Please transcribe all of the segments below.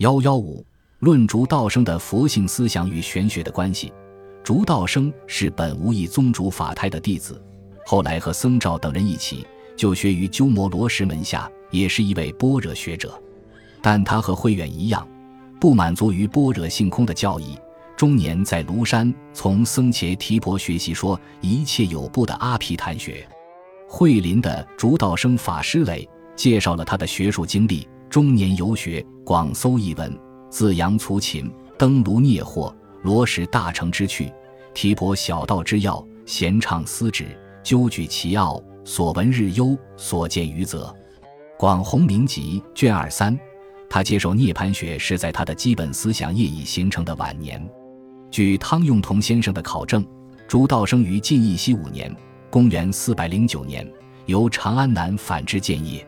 幺幺五论竺道生的佛性思想与玄学的关系。竺道生是本无意宗主法胎的弟子，后来和僧肇等人一起就学于鸠摩罗什门下，也是一位般若学者。但他和慧远一样，不满足于般若性空的教义，终年在庐山从僧伽提婆学习说一切有部的阿毗昙学。慧林的《竺道生法师垒》介绍了他的学术经历。中年游学，广搜译文，自扬粗琴，登庐涅惑，罗什大成之趣，提婆小道之要，闲唱思止，究举其奥，所闻日忧，所见于则。广弘明集卷二三，他接受涅盘学是在他的基本思想业已形成的晚年。据汤用彤先生的考证，竺道生于晋义熙五年（公元四百零九年）由长安南返至建业。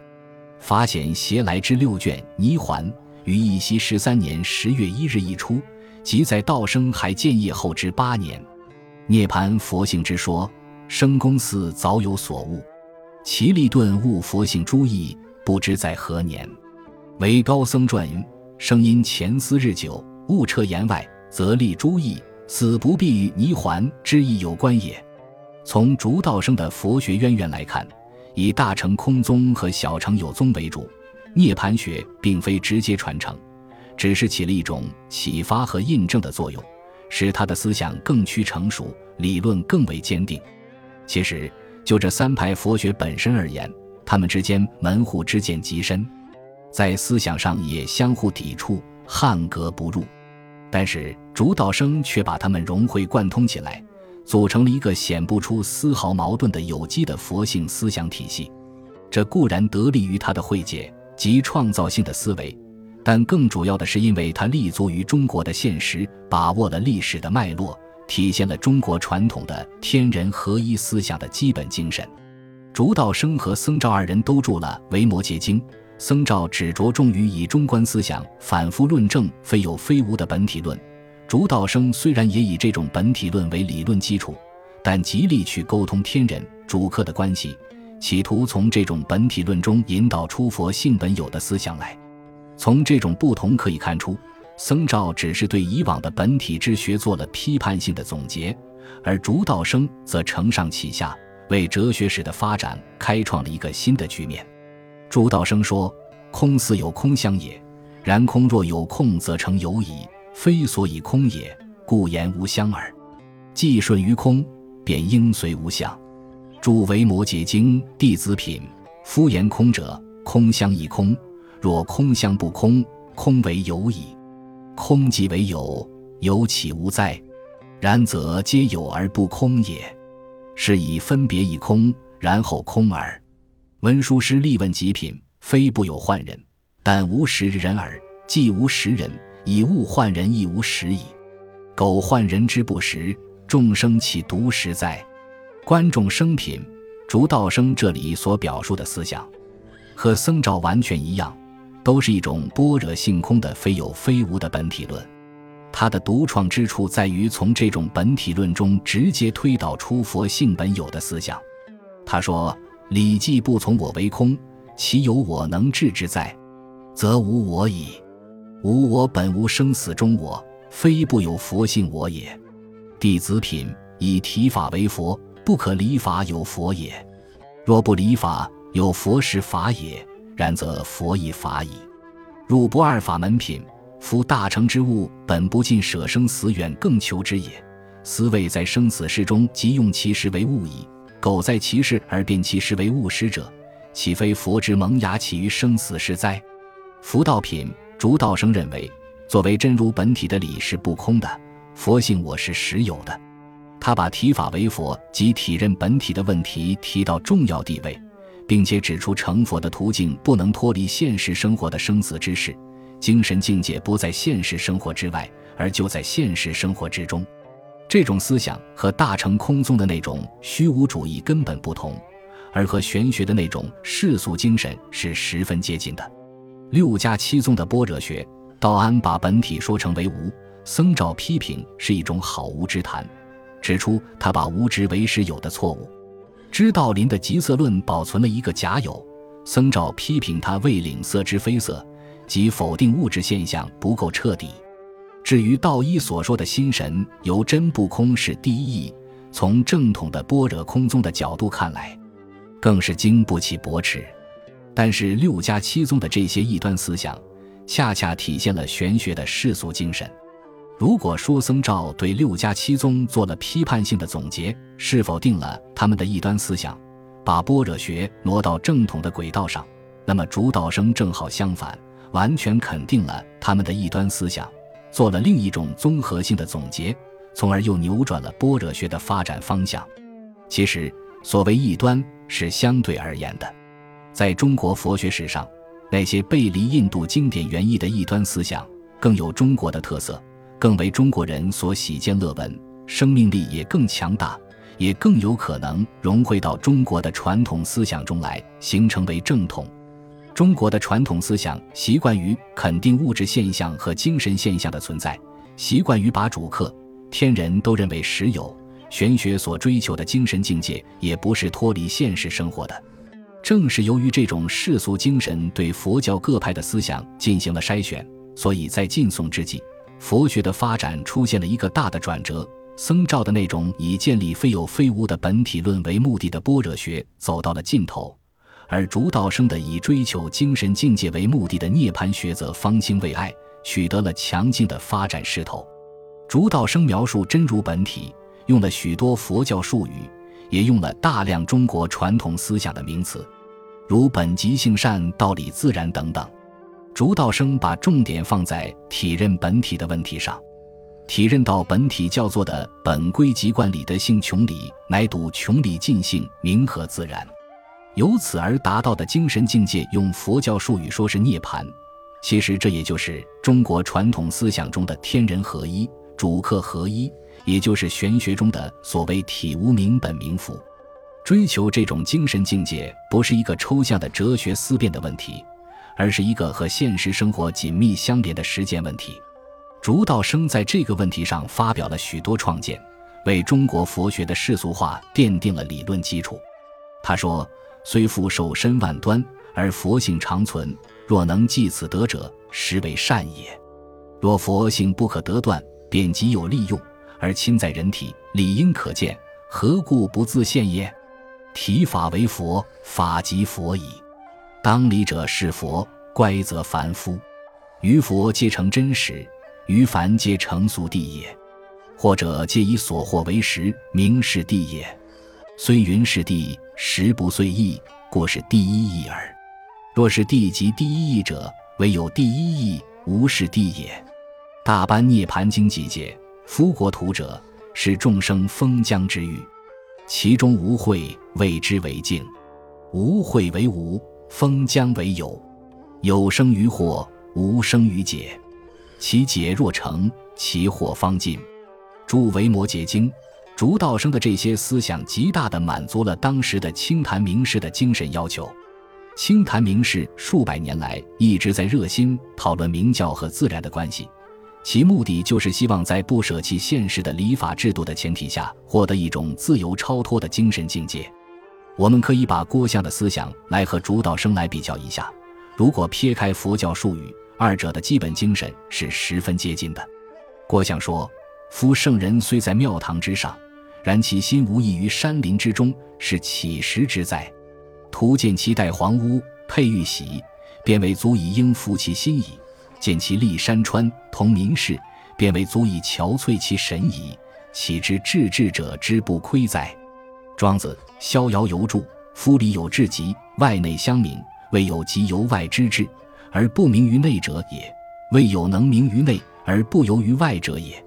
法显携来之六卷《泥环》于义熙十三年十月一日一出，即在道生还建业后之八年。涅盘佛性之说，生公寺早有所悟。其立顿悟佛性诸义，不知在何年。为高僧传云：生因前思日久，悟彻言外，则立诸义，死不必与泥环之意有关也。从竺道生的佛学渊源来看。以大乘空宗和小乘有宗为主，涅槃学并非直接传承，只是起了一种启发和印证的作用，使他的思想更趋成熟，理论更为坚定。其实，就这三派佛学本身而言，他们之间门户之见极深，在思想上也相互抵触，汉格不入。但是，竺道生却把他们融会贯通起来。组成了一个显不出丝毫矛盾的有机的佛性思想体系，这固然得力于他的慧解及创造性的思维，但更主要的是因为他立足于中国的现实，把握了历史的脉络，体现了中国传统的天人合一思想的基本精神。竺道生和僧肇二人都著了《维摩诘经》，僧肇只着重于以中观思想反复论证非有非无的本体论。竺道生虽然也以这种本体论为理论基础，但极力去沟通天人主客的关系，企图从这种本体论中引导出佛性本有的思想来。从这种不同可以看出，僧肇只是对以往的本体之学做了批判性的总结，而竺道生则承上启下，为哲学史的发展开创了一个新的局面。竺道生说：“空似有空相也，然空若有空，则成有矣。”非所以空也，故言无相耳。既顺于空，便应随无相。诸为摩诘经弟子品，夫言空者，空相亦空。若空相不空，空为有矣。空即为有，有岂无哉？然则皆有而不空也。是以分别以空，然后空耳。文殊师利问极品，非不有幻人，但无实人耳。既无实人。以物换人亦无实矣，苟换人之不实，众生岂独实哉？观众生品，竺道生这里所表述的思想，和僧肇完全一样，都是一种般若性空的非有非无的本体论。他的独创之处在于从这种本体论中直接推导出佛性本有的思想。他说：“礼记不从我为空，其有我能治之在，则无我矣。”无我本无生死中我，非不有佛性我也。弟子品以体法为佛，不可离法有佛也。若不离法，有佛是法也。然则佛亦法矣。入不二法门品，夫大成之物，本不尽舍生死远更求之也。思谓在生死事中，即用其实为物矣。苟在其事而变其实为物实者，岂非佛之萌芽起于生死事哉？福道品。竺道生认为，作为真如本体的理是不空的，佛性我是实有的。他把体法为佛及体认本体的问题提到重要地位，并且指出成佛的途径不能脱离现实生活的生死之事，精神境界不在现实生活之外，而就在现实生活之中。这种思想和大乘空宗的那种虚无主义根本不同，而和玄学的那种世俗精神是十分接近的。六家七宗的般若学，道安把本体说成为无，僧肇批评是一种好无之谈，指出他把无知为实有的错误。知道林的极色论保存了一个假有，僧肇批评他未领色之非色，即否定物质现象不够彻底。至于道一所说的心神由真不空是第一义，从正统的般若空宗的角度看来，更是经不起驳斥。但是六家七宗的这些异端思想，恰恰体现了玄学的世俗精神。如果说僧肇对六家七宗做了批判性的总结，是否定了他们的异端思想，把般若学挪到正统的轨道上，那么主导生正好相反，完全肯定了他们的异端思想。做了另一种综合性的总结，从而又扭转了般若学的发展方向。其实，所谓异端是相对而言的。在中国佛学史上，那些背离印度经典原意的异端思想，更有中国的特色，更为中国人所喜见乐闻，生命力也更强大，也更有可能融汇到中国的传统思想中来，形成为正统。中国的传统思想习惯于肯定物质现象和精神现象的存在，习惯于把主客、天人都认为实有。玄学所追求的精神境界也不是脱离现实生活的。正是由于这种世俗精神对佛教各派的思想进行了筛选，所以在晋宋之际，佛学的发展出现了一个大的转折。僧肇的那种以建立非有非无的本体论为目的的般若学走到了尽头。而竺道生的以追求精神境界为目的的涅槃学则方兴未艾，取得了强劲的发展势头。竺道生描述真如本体，用了许多佛教术语，也用了大量中国传统思想的名词，如本即性善、道理自然等等。竺道生把重点放在体认本体的问题上，体认到本体叫做的本归即观理的性穷理，乃睹穷理尽性，明和自然。由此而达到的精神境界，用佛教术语说是涅槃，其实这也就是中国传统思想中的天人合一、主客合一，也就是玄学中的所谓体无明本明佛。追求这种精神境界，不是一个抽象的哲学思辨的问题，而是一个和现实生活紧密相连的实践问题。竺道生在这个问题上发表了许多创建，为中国佛学的世俗化奠定了理论基础。他说。虽复受身万端，而佛性长存。若能继此得者，实为善也。若佛性不可得断，便极有利用，而亲在人体，理应可见，何故不自现也？体法为佛，法即佛矣。当理者是佛，乖则凡夫。于佛皆成真实，于凡皆成俗谛也。或者皆以所获为实，名是谛也。虽云是谛。实不遂意，过是第一义耳。若是地即第一义者，唯有第一义，无是地也。大般涅盘经几解：夫国土者，是众生封疆之域，其中无秽，谓之为净；无秽为无，封疆为有。有生于祸，无生于解。其解若成，其祸方尽。诸维摩诘经。竺道生的这些思想，极大地满足了当时的清谈名士的精神要求。清谈名士数百年来一直在热心讨论明教和自然的关系，其目的就是希望在不舍弃现实的礼法制度的前提下，获得一种自由超脱的精神境界。我们可以把郭象的思想来和竺道生来比较一下。如果撇开佛教术语，二者的基本精神是十分接近的。郭象说。夫圣人虽在庙堂之上，然其心无异于山林之中，是乞食之哉？徒见其戴黄屋，佩玉玺，便为足以应付其心矣；见其立山川，同民士，便为足以憔悴其神矣。岂知至智者之不亏哉？庄子《逍遥游》注：夫里有至极，外内相明，未有及由外之至而不明于内者也；未有能明于内而不由于外者也。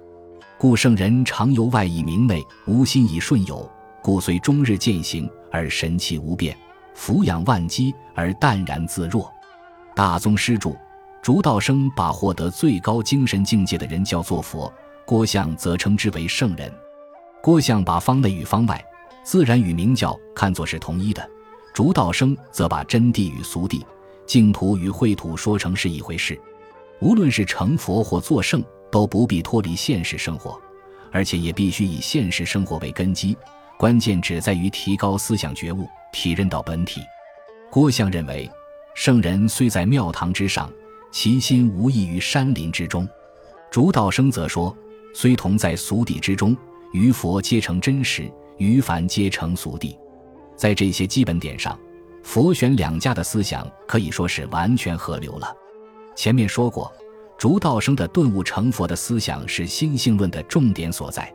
故圣人常由外以明内，无心以顺有，故虽终日践行而神气无变，俯仰万机而淡然自若。大宗师著，竺道生把获得最高精神境界的人叫做佛，郭象则称之为圣人。郭象把方内与方外、自然与明教看作是同一的，竺道生则把真谛与俗谛、净土与秽土说成是一回事。无论是成佛或作圣。都不必脱离现实生活，而且也必须以现实生活为根基。关键只在于提高思想觉悟，体认到本体。郭象认为，圣人虽在庙堂之上，其心无异于山林之中。竺道生则说：“虽同在俗地之中，于佛皆成真实，于凡皆成俗地。”在这些基本点上，佛玄两家的思想可以说是完全合流了。前面说过，竺道生的顿悟成佛的思想是心性论的重点所在。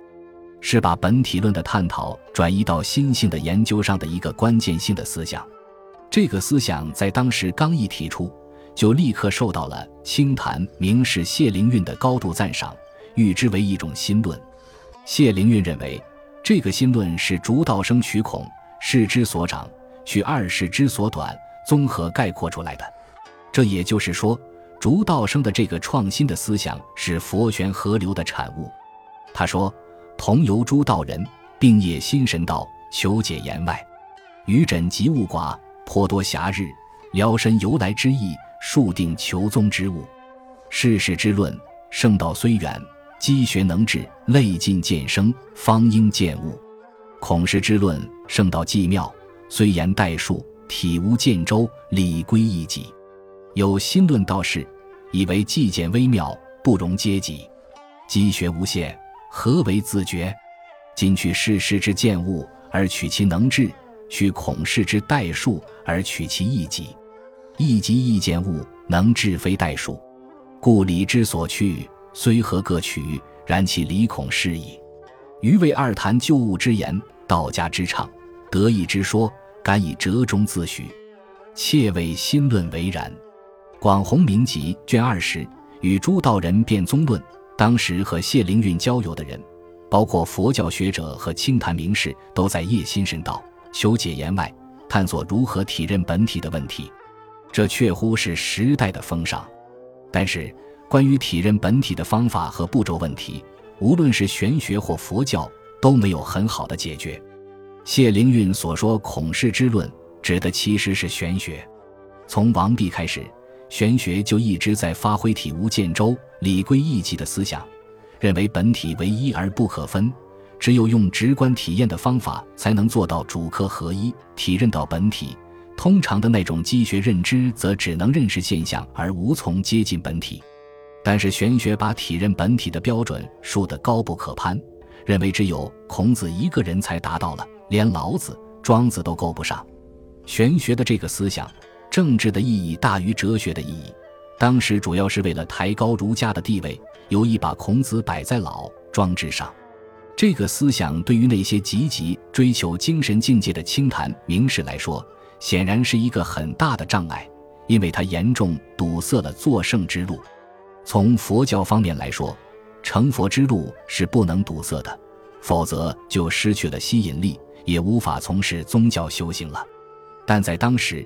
是把本体论的探讨转移到心性的研究上的一个关键性的思想。这个思想在当时刚一提出，就立刻受到了清谈名士谢灵运的高度赞赏，誉之为一种新论。谢灵运认为，这个新论是竺道生取孔世之所长，取二世之所短，综合概括出来的。这也就是说，竺道生的这个创新的思想是佛玄合流的产物。他说。同游诸道人，并业心神道，求解言外。余枕及物寡，颇多暇日，聊身由来之意，数定求宗之物。世事之论，圣道虽远，积学能治，累尽渐生，方应见物。孔氏之论，圣道既妙，虽言代数，体无见周，理归一己。有心论道士，以为既简微妙，不容阶级，积学无限。何为自觉？今取世事之见物而取其能治；取孔氏之代数而取其意己。意己意见物，能治非代数。故理之所去，虽合各取，然其理孔是矣。余为二谈旧物之言，道家之唱，得意之说，敢以折中自许。切谓心论为然。广弘明集卷二十，与诸道人辩宗论。当时和谢灵运交友的人，包括佛教学者和清谈名士，都在业心神道、求解言外，探索如何体认本体的问题。这确乎是时代的风尚。但是，关于体认本体的方法和步骤问题，无论是玄学或佛教，都没有很好的解决。谢灵运所说“孔氏之论”，指的其实是玄学。从王弼开始。玄学就一直在发挥体无见周、理归意气的思想，认为本体为一而不可分，只有用直观体验的方法才能做到主客合一，体认到本体。通常的那种机学认知则只能认识现象而无从接近本体。但是玄学把体认本体的标准树得高不可攀，认为只有孔子一个人才达到了，连老子、庄子都够不上。玄学的这个思想。政治的意义大于哲学的意义。当时主要是为了抬高儒家的地位，有意把孔子摆在老庄之上。这个思想对于那些积极追求精神境界的清谈名士来说，显然是一个很大的障碍，因为它严重堵塞了作圣之路。从佛教方面来说，成佛之路是不能堵塞的，否则就失去了吸引力，也无法从事宗教修行了。但在当时，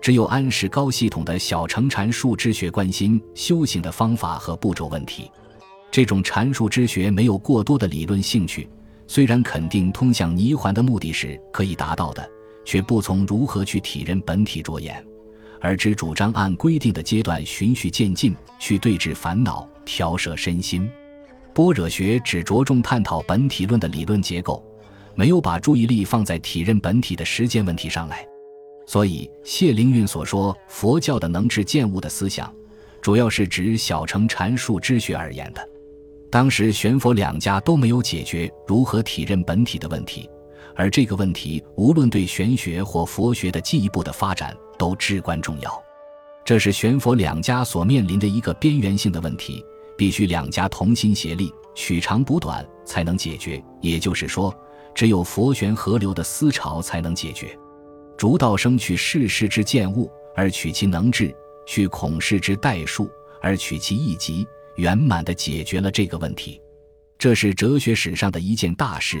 只有安世高系统的小乘禅术之学关心修行的方法和步骤问题，这种禅术之学没有过多的理论兴趣，虽然肯定通向泥环的目的是可以达到的，却不从如何去体认本体着眼，而只主张按规定的阶段循序渐进去对治烦恼、调摄身心。般若学只着重探讨本体论的理论结构，没有把注意力放在体认本体的实践问题上来。所以，谢灵运所说佛教的能治见物的思想，主要是指小乘禅术之学而言的。当时玄佛两家都没有解决如何体认本体的问题，而这个问题无论对玄学或佛学的进一步的发展都至关重要。这是玄佛两家所面临的一个边缘性的问题，必须两家同心协力，取长补短，才能解决。也就是说，只有佛玄合流的思潮才能解决。竺道生取世事之见物而取其能治，去孔氏之代数而取其意极，圆满地解决了这个问题。这是哲学史上的一件大事，